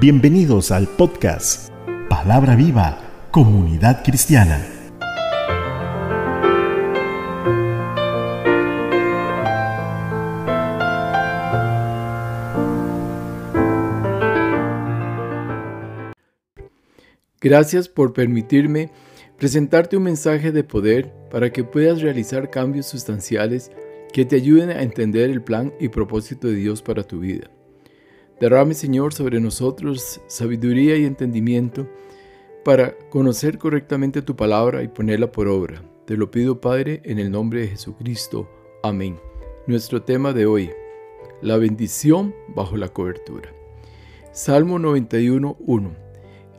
Bienvenidos al podcast Palabra Viva, Comunidad Cristiana. Gracias por permitirme presentarte un mensaje de poder para que puedas realizar cambios sustanciales que te ayuden a entender el plan y propósito de Dios para tu vida. Derrame, Señor, sobre nosotros sabiduría y entendimiento para conocer correctamente tu palabra y ponerla por obra. Te lo pido, Padre, en el nombre de Jesucristo. Amén. Nuestro tema de hoy, la bendición bajo la cobertura. Salmo 91, 1.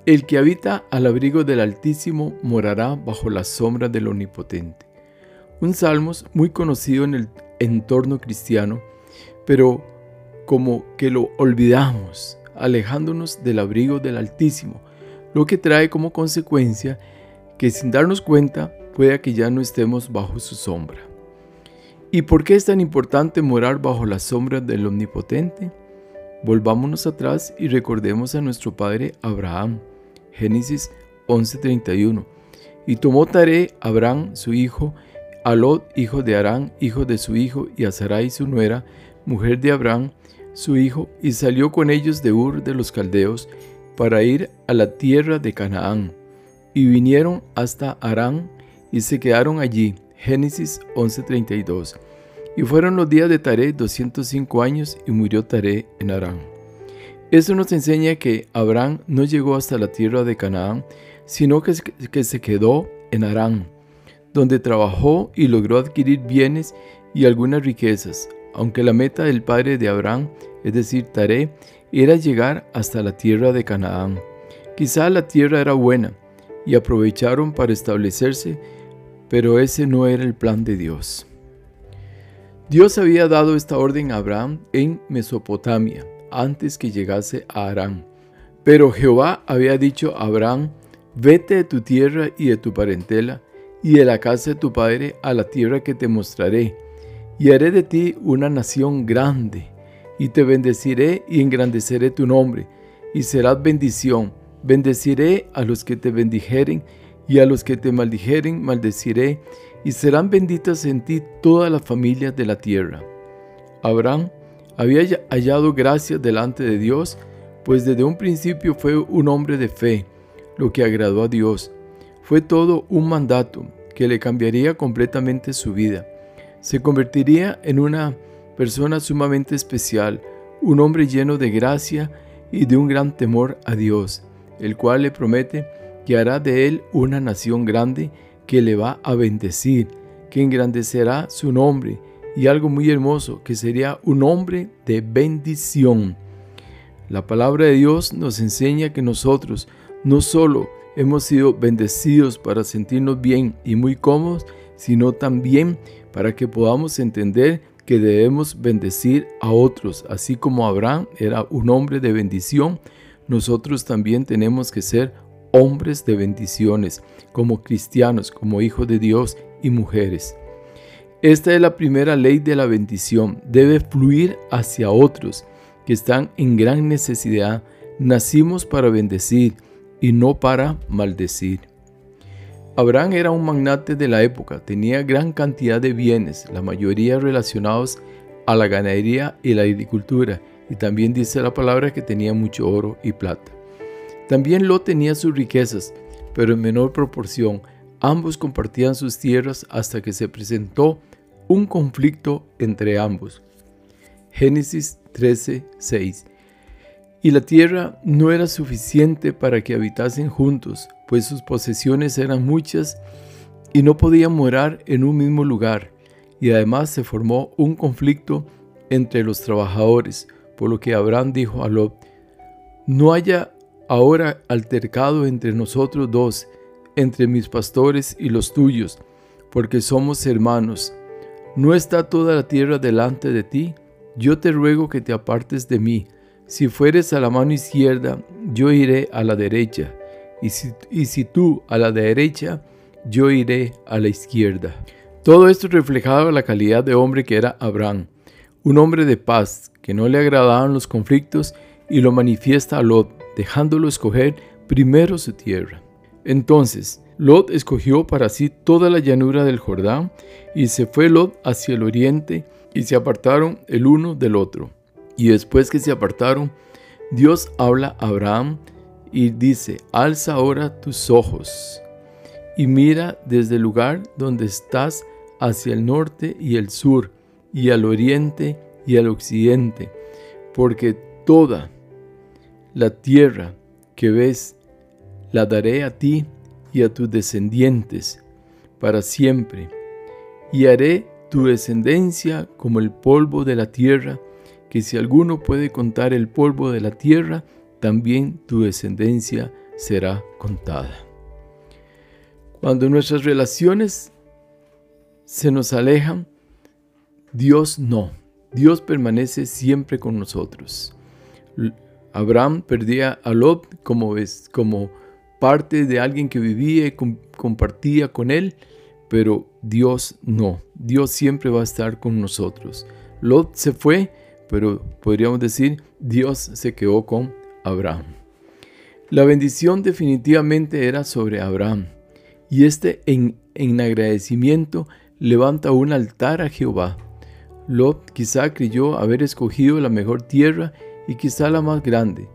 El que habita al abrigo del Altísimo morará bajo la sombra del Omnipotente. Un salmo muy conocido en el entorno cristiano, pero como que lo olvidamos, alejándonos del abrigo del Altísimo, lo que trae como consecuencia que sin darnos cuenta pueda que ya no estemos bajo su sombra. ¿Y por qué es tan importante morar bajo la sombra del Omnipotente? Volvámonos atrás y recordemos a nuestro padre Abraham. Génesis 11:31. Y tomó Taré Abraham su hijo, a Lot hijo de Arán, hijo de su hijo, y a Sarai su nuera, mujer de Abraham, su hijo, y salió con ellos de Ur de los Caldeos para ir a la tierra de Canaán. Y vinieron hasta Arán y se quedaron allí. Génesis 11:32. Y fueron los días de Taré 205 años y murió Taré en Arán. Esto nos enseña que Abraham no llegó hasta la tierra de Canaán, sino que, que se quedó en Arán, donde trabajó y logró adquirir bienes y algunas riquezas, aunque la meta del padre de Abraham es decir, Taré, era llegar hasta la tierra de Canaán. Quizá la tierra era buena y aprovecharon para establecerse, pero ese no era el plan de Dios. Dios había dado esta orden a Abraham en Mesopotamia, antes que llegase a Arán. Pero Jehová había dicho a Abraham, vete de tu tierra y de tu parentela, y de la casa de tu padre a la tierra que te mostraré, y haré de ti una nación grande y te bendeciré y engrandeceré tu nombre, y serás bendición. Bendeciré a los que te bendijeren, y a los que te maldijeren maldeciré, y serán benditas en ti todas las familias de la tierra. Abraham había hallado gracia delante de Dios, pues desde un principio fue un hombre de fe, lo que agradó a Dios. Fue todo un mandato que le cambiaría completamente su vida. Se convertiría en una persona sumamente especial, un hombre lleno de gracia y de un gran temor a Dios, el cual le promete que hará de él una nación grande que le va a bendecir, que engrandecerá su nombre y algo muy hermoso, que sería un hombre de bendición. La palabra de Dios nos enseña que nosotros no solo hemos sido bendecidos para sentirnos bien y muy cómodos, sino también para que podamos entender que debemos bendecir a otros, así como Abraham era un hombre de bendición, nosotros también tenemos que ser hombres de bendiciones, como cristianos, como hijos de Dios y mujeres. Esta es la primera ley de la bendición, debe fluir hacia otros que están en gran necesidad. Nacimos para bendecir y no para maldecir. Abraham era un magnate de la época, tenía gran cantidad de bienes, la mayoría relacionados a la ganadería y la agricultura, y también dice la palabra que tenía mucho oro y plata. También Lot tenía sus riquezas, pero en menor proporción. Ambos compartían sus tierras hasta que se presentó un conflicto entre ambos. Génesis 13, 6. Y la tierra no era suficiente para que habitasen juntos, pues sus posesiones eran muchas y no podían morar en un mismo lugar. Y además se formó un conflicto entre los trabajadores, por lo que Abraham dijo a Lot, no haya ahora altercado entre nosotros dos, entre mis pastores y los tuyos, porque somos hermanos. ¿No está toda la tierra delante de ti? Yo te ruego que te apartes de mí si fueres a la mano izquierda, yo iré a la derecha, y si, tú a la derecha, yo iré a la izquierda. Todo esto reflejaba la calidad de hombre que era Abraham, un hombre de paz, que no le agradaban los conflictos y lo manifiesta a Lot, dejándolo escoger primero su tierra. Entonces, Lot escogió para sí toda la llanura del Jordán, y se fue Lot hacia el oriente, y se apartaron el uno del otro. Y después que se apartaron, Dios habla a Abraham y dice, alza ahora tus ojos y mira desde el lugar donde estás hacia el norte y el sur, y al oriente y al occidente, porque toda la tierra que ves la daré a ti y a tus descendientes para siempre, y haré tu descendencia como el polvo de la tierra, que si alguno puede contar el polvo de la tierra, también tu descendencia será contada. Cuando nuestras relaciones se nos alejan, Dios no. Dios permanece siempre con nosotros. Abraham perdía a Lot como, como parte de alguien que vivía y compartía con él, pero Dios no. Dios siempre va a estar con nosotros. Lot se fue, pero podríamos decir, Dios se quedó con Abraham. La bendición definitivamente era sobre Abraham, y este en, en agradecimiento levanta un altar a Jehová. Lot quizá creyó haber escogido la mejor tierra y quizá la más grande,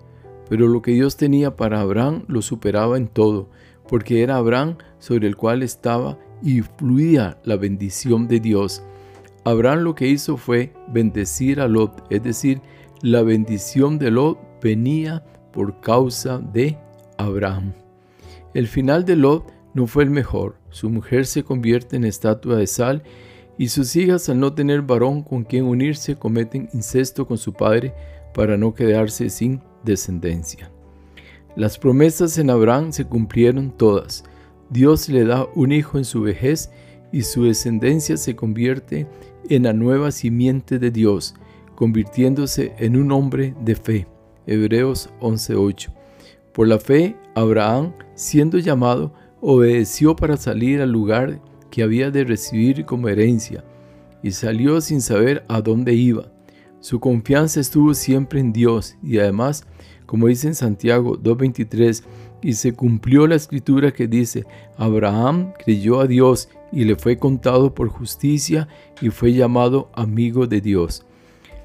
pero lo que Dios tenía para Abraham lo superaba en todo, porque era Abraham sobre el cual estaba y fluía la bendición de Dios. Abraham lo que hizo fue bendecir a Lot, es decir, la bendición de Lot venía por causa de Abraham. El final de Lot no fue el mejor. Su mujer se convierte en estatua de sal y sus hijas al no tener varón con quien unirse cometen incesto con su padre para no quedarse sin descendencia. Las promesas en Abraham se cumplieron todas. Dios le da un hijo en su vejez y su descendencia se convierte en la nueva simiente de Dios, convirtiéndose en un hombre de fe. Hebreos 11:8. Por la fe, Abraham, siendo llamado, obedeció para salir al lugar que había de recibir como herencia, y salió sin saber a dónde iba. Su confianza estuvo siempre en Dios y además, como dice en Santiago 2.23, y se cumplió la escritura que dice, Abraham creyó a Dios y le fue contado por justicia y fue llamado amigo de Dios.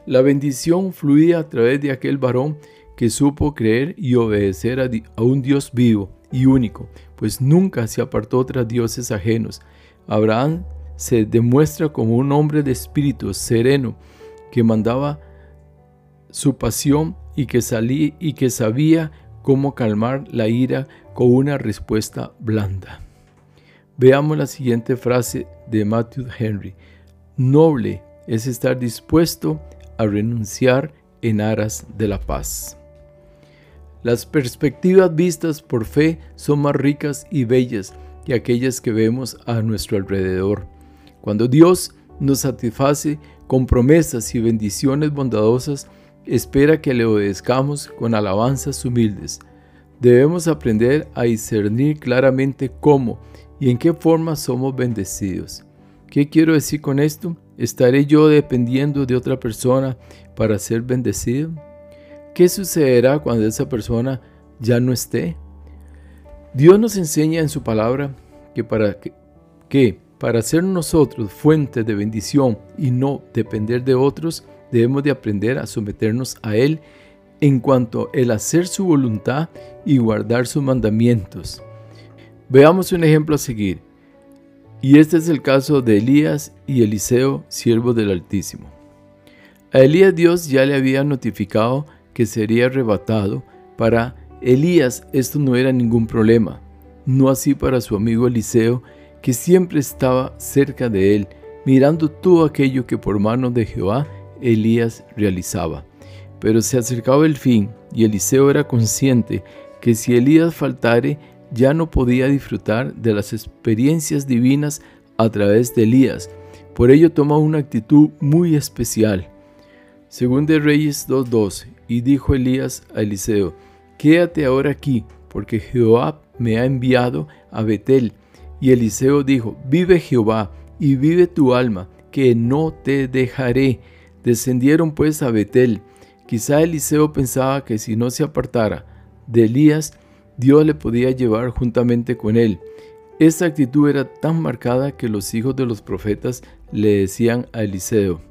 La bendición fluía a través de aquel varón que supo creer y obedecer a, un Dios vivo y único, pues nunca se apartó tras dioses ajenos. Abraham se demuestra como un hombre de espíritu sereno que mandaba su pasión y que salí y que sabía cómo calmar la ira con una respuesta blanda. Veamos la siguiente frase de Matthew Henry. Noble es estar dispuesto a renunciar en aras de la paz. Las perspectivas vistas por fe son más ricas y bellas que aquellas que vemos a nuestro alrededor. Cuando Dios nos satisface con promesas y bendiciones bondadosas, espera que le obedezcamos con alabanzas humildes. Debemos aprender a discernir claramente cómo y en qué forma somos bendecidos. ¿Qué quiero decir con esto? ¿Estaré yo dependiendo de otra persona para ser bendecido? ¿Qué sucederá cuando esa persona ya no esté? Dios nos enseña en su palabra que para, que, para ser nosotros fuente de bendición y no depender de otros, debemos de aprender a someternos a Él en cuanto el hacer su voluntad y guardar sus mandamientos. Veamos un ejemplo a seguir. Y este es el caso de Elías y Eliseo, siervos del Altísimo. A Elías Dios ya le había notificado que sería arrebatado, para Elías esto no era ningún problema, no así para su amigo Eliseo, que siempre estaba cerca de él, mirando todo aquello que por mano de Jehová Elías realizaba. Pero se acercaba el fin, y Eliseo era consciente que si Elías faltare, ya no podía disfrutar de las experiencias divinas a través de Elías. Por ello toma una actitud muy especial. Según de Reyes 2.12, y dijo Elías a Eliseo, Quédate ahora aquí, porque Jehová me ha enviado a Betel. Y Eliseo dijo, Vive Jehová, y vive tu alma, que no te dejaré. Descendieron pues a Betel. Quizá Eliseo pensaba que si no se apartara de Elías, Dios le podía llevar juntamente con él. Esta actitud era tan marcada que los hijos de los profetas le decían a Eliseo.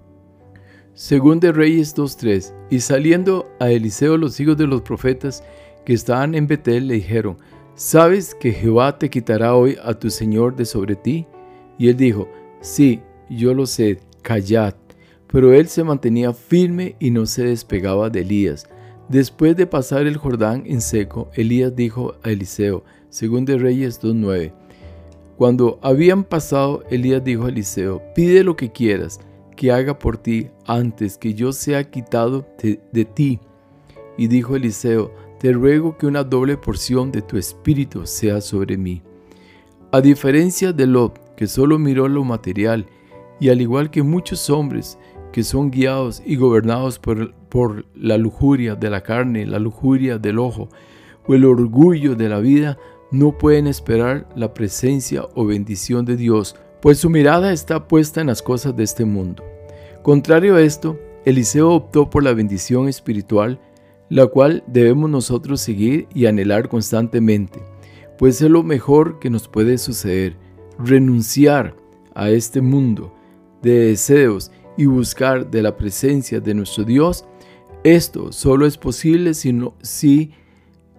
Según de Reyes 2.3, y saliendo a Eliseo los hijos de los profetas que estaban en Betel le dijeron, ¿sabes que Jehová te quitará hoy a tu Señor de sobre ti? Y él dijo, sí, yo lo sé, callad. Pero él se mantenía firme y no se despegaba de Elías. Después de pasar el Jordán en seco, Elías dijo a Eliseo, según de Reyes 2.9, cuando habían pasado, Elías dijo a Eliseo, pide lo que quieras que haga por ti antes que yo sea quitado de, ti. Y dijo Eliseo, te ruego que una doble porción de tu espíritu sea sobre mí. A diferencia de Lot, que solo miró lo material, y al igual que muchos hombres que son guiados y gobernados por, por la lujuria de la carne, la lujuria del ojo o el orgullo de la vida, no pueden esperar la presencia o bendición de Dios, pues su mirada está puesta en las cosas de este mundo. Contrario a esto, Eliseo optó por la bendición espiritual, la cual debemos nosotros seguir y anhelar constantemente, pues es lo mejor que nos puede suceder, renunciar a este mundo de deseos y buscar de la presencia de nuestro Dios. Esto solo es posible si no, si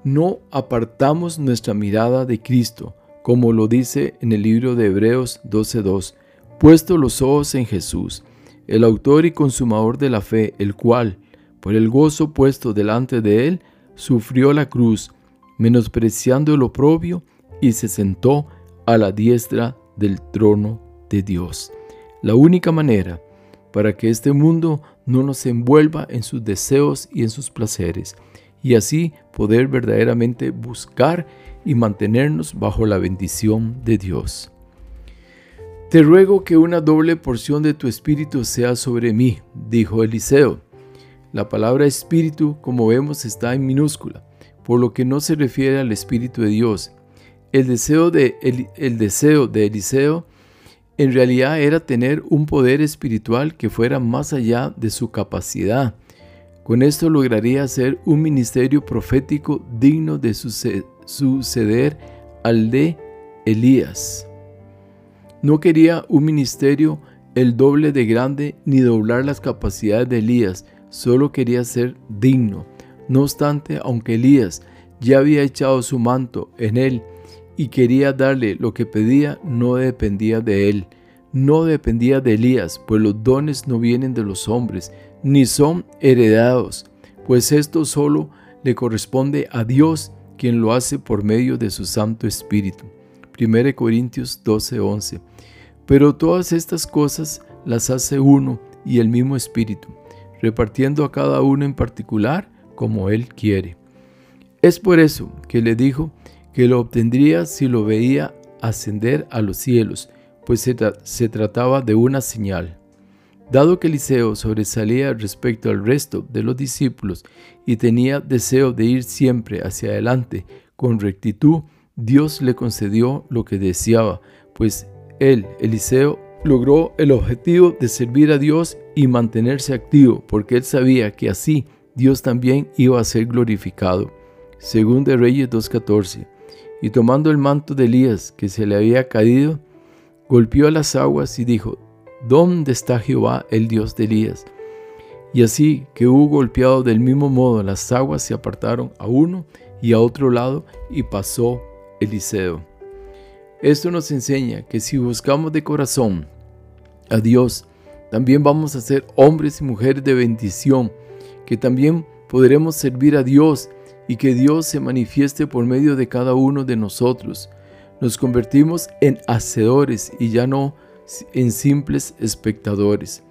no apartamos nuestra mirada de Cristo, como lo dice en el libro de Hebreos 12.2, puesto los ojos en Jesús, el autor y consumador de la fe, el cual, por el gozo puesto delante de él, sufrió la cruz, menospreciando el oprobio, y se sentó a la diestra del trono de Dios. La única manera para que este mundo no nos envuelva en sus deseos y en sus placeres, y así poder verdaderamente buscar y mantenernos bajo la bendición de Dios. Te ruego que una doble porción de tu espíritu sea sobre mí, dijo Eliseo. La palabra espíritu, como vemos, está en minúscula, por lo que no se refiere al espíritu de Dios. El deseo de, el, deseo de Eliseo en realidad era tener un poder espiritual que fuera más allá de su capacidad con esto lograría ser un ministerio profético digno de suceder al de Elías. No quería un ministerio el doble de grande ni doblar las capacidades de Elías, solo quería ser digno. No obstante, aunque Elías ya había echado su manto en él y quería darle lo que pedía, no dependía de él. No dependía de Elías, pues los dones no vienen de los hombres, ni son heredados, pues esto solo le corresponde a Dios, quien lo hace por medio de su Santo Espíritu. 1 Corintios 12:11. Pero todas estas cosas las hace uno y el mismo Espíritu, repartiendo a cada uno en particular como Él quiere. Es por eso que le dijo que lo obtendría si lo veía ascender a los cielos, pues se, trataba de una señal. Dado que Eliseo sobresalía respecto al resto de los discípulos y tenía deseo de ir siempre hacia adelante con rectitud, Dios le concedió lo que deseaba, pues él, Eliseo, logró el objetivo de servir a Dios y mantenerse activo, porque él sabía que así Dios también iba a ser glorificado. Según de Reyes 2.14. Y tomando el manto de Elías que se le había caído, golpeó las aguas y dijo, ¿Dónde está Jehová, el Dios de Elías? Y así que hubo golpeado del mismo modo las aguas se apartaron a uno y a otro lado y pasó Eliseo. Esto nos enseña que si buscamos de corazón a Dios, también vamos a ser hombres y mujeres de bendición, que también podremos servir a Dios y que Dios se manifieste por medio de cada uno de nosotros. Nos convertimos en hacedores y ya no en simples espectadores.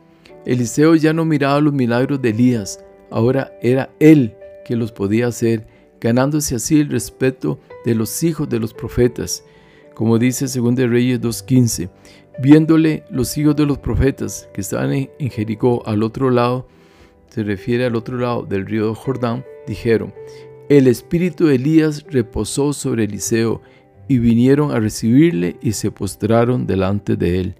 Eliseo ya no miraba los milagros de Elías, ahora era él que los podía hacer, ganándose así el respeto de los hijos de los profetas. Como dice 2 Reyes 2.15, viéndole los hijos de los profetas que estaban en Jericó al otro lado, se refiere al otro lado del río Jordán, dijeron, el espíritu de Elías reposó sobre Eliseo, y vinieron a recibirle y se postraron delante de él.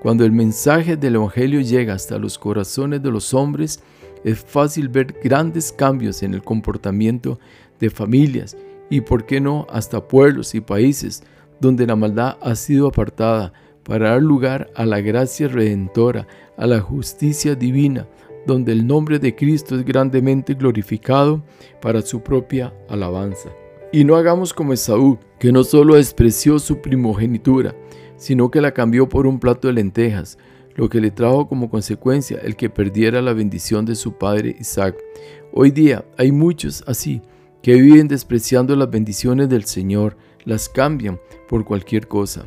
Cuando el mensaje del Evangelio llega hasta los corazones de los hombres, es fácil ver grandes cambios en el comportamiento de familias y, por qué no, hasta pueblos y países donde la maldad ha sido apartada para dar lugar a la gracia redentora, a la justicia divina, donde el nombre de Cristo es grandemente glorificado para su propia alabanza. Y no hagamos como Esaú, que no solo despreció su primogenitura, sino que la cambió por un plato de lentejas, lo que le trajo como consecuencia el que perdiera la bendición de su padre Isaac. Hoy día hay muchos así, que viven despreciando las bendiciones del Señor, las cambian por cualquier cosa.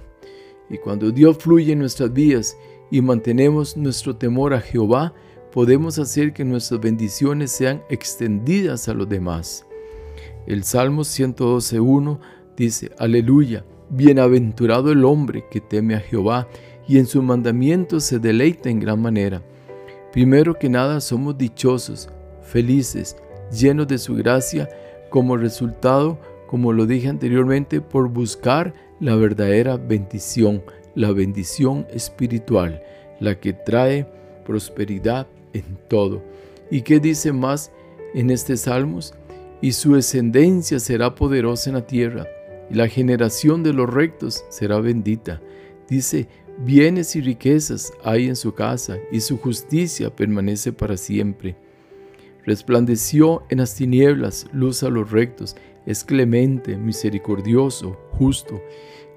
Y cuando Dios fluye en nuestras vidas y mantenemos nuestro temor a Jehová, podemos hacer que nuestras bendiciones sean extendidas a los demás. El Salmo 112.1 dice, Aleluya, bienaventurado el hombre que teme a Jehová y en su mandamiento se deleita en gran manera. Primero que nada somos dichosos, felices, llenos de su gracia, como resultado, como lo dije anteriormente, por buscar la verdadera bendición, la bendición espiritual, la que trae prosperidad en todo. ¿Y qué dice más en este Salmos? Y su descendencia será poderosa en la tierra, y la generación de los rectos será bendita. Dice, bienes y riquezas hay en su casa, y su justicia permanece para siempre. Resplandeció en las tinieblas luz a los rectos, es clemente, misericordioso, justo.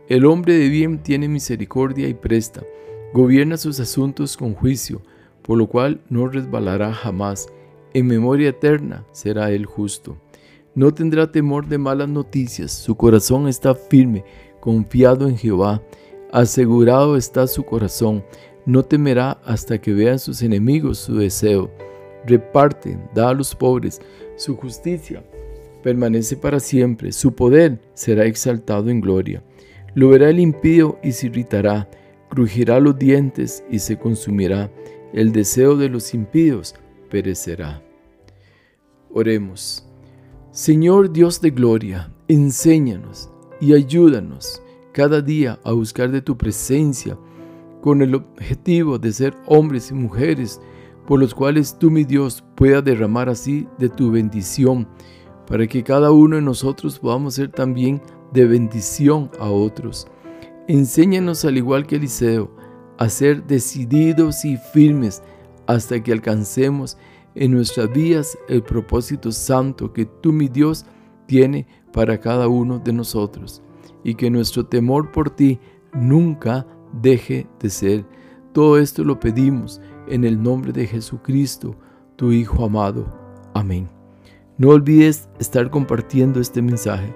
El hombre de bien tiene misericordia y presta, gobierna sus asuntos con juicio, por lo cual no resbalará jamás. En memoria eterna será él justo. No tendrá temor de malas noticias, su corazón está firme, confiado en Jehová, asegurado está su corazón, no temerá hasta que vean sus enemigos su deseo. Reparte, da a los pobres, su justicia permanece para siempre, su poder será exaltado en gloria. Lo verá el impío y se irritará, crujirá los dientes y se consumirá, el deseo de los impíos perecerá. Oremos. Señor Dios de gloria, enséñanos y ayúdanos cada día a buscar de tu presencia con el objetivo de ser hombres y mujeres por los cuales tú, mi Dios, puedas derramar así de tu bendición para que cada uno de nosotros podamos ser también de bendición a otros. Enséñanos al igual que Eliseo a ser decididos y firmes hasta que alcancemos en nuestras vidas el propósito santo que tú, mi Dios, tiene para cada uno de nosotros y que nuestro temor por ti nunca deje de ser. Todo esto lo pedimos en el nombre de Jesucristo, tu Hijo amado. Amén. No olvides estar compartiendo este mensaje.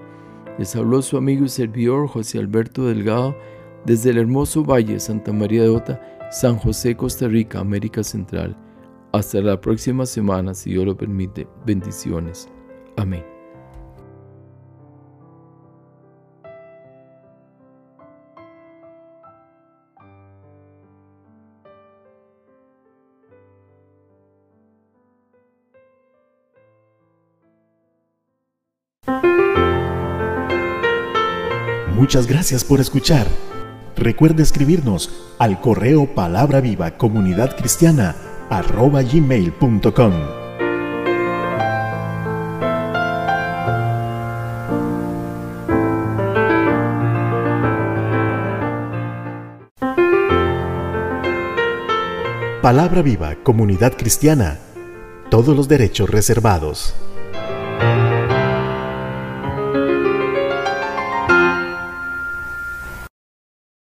Les habló su amigo y servidor José Alberto Delgado desde el hermoso Valle Santa María de Ota, San José, Costa Rica, América Central. Hasta la próxima semana, si Dios lo permite. Bendiciones. Amén. Muchas gracias por escuchar. Recuerda escribirnos al correo palabra viva comunidad cristiana arroba gmail.com. Palabra viva comunidad cristiana. Todos los derechos reservados.